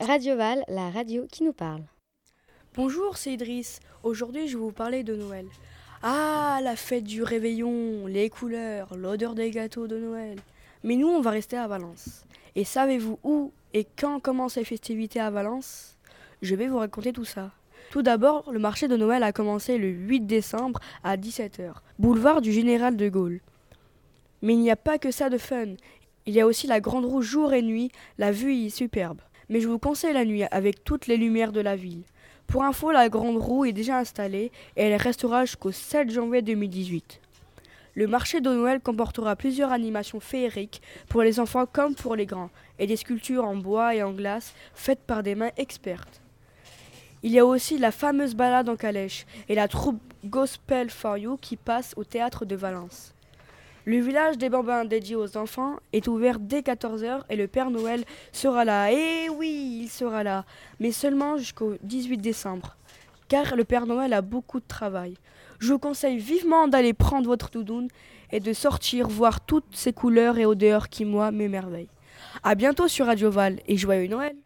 Radio Val, la radio qui nous parle. Bonjour, c'est Idriss. Aujourd'hui, je vais vous parler de Noël. Ah, la fête du réveillon, les couleurs, l'odeur des gâteaux de Noël. Mais nous, on va rester à Valence. Et savez-vous où et quand commencent les festivités à Valence? Je vais vous raconter tout ça. Tout d'abord, le marché de Noël a commencé le 8 décembre à 17h, boulevard du Général de Gaulle. Mais il n'y a pas que ça de fun. Il y a aussi la grande roue jour et nuit, la vue est superbe. Mais je vous conseille la nuit avec toutes les lumières de la ville. Pour info, la grande roue est déjà installée et elle restera jusqu'au 7 janvier 2018. Le marché de Noël comportera plusieurs animations féeriques pour les enfants comme pour les grands et des sculptures en bois et en glace faites par des mains expertes. Il y a aussi la fameuse balade en calèche et la troupe Gospel for You qui passe au théâtre de Valence. Le village des bambins dédié aux enfants est ouvert dès 14h et le Père Noël sera là. Eh oui, il sera là, mais seulement jusqu'au 18 décembre, car le Père Noël a beaucoup de travail. Je vous conseille vivement d'aller prendre votre doudoune et de sortir voir toutes ces couleurs et odeurs qui, moi, m'émerveillent. A bientôt sur Radio Val et joyeux Noël!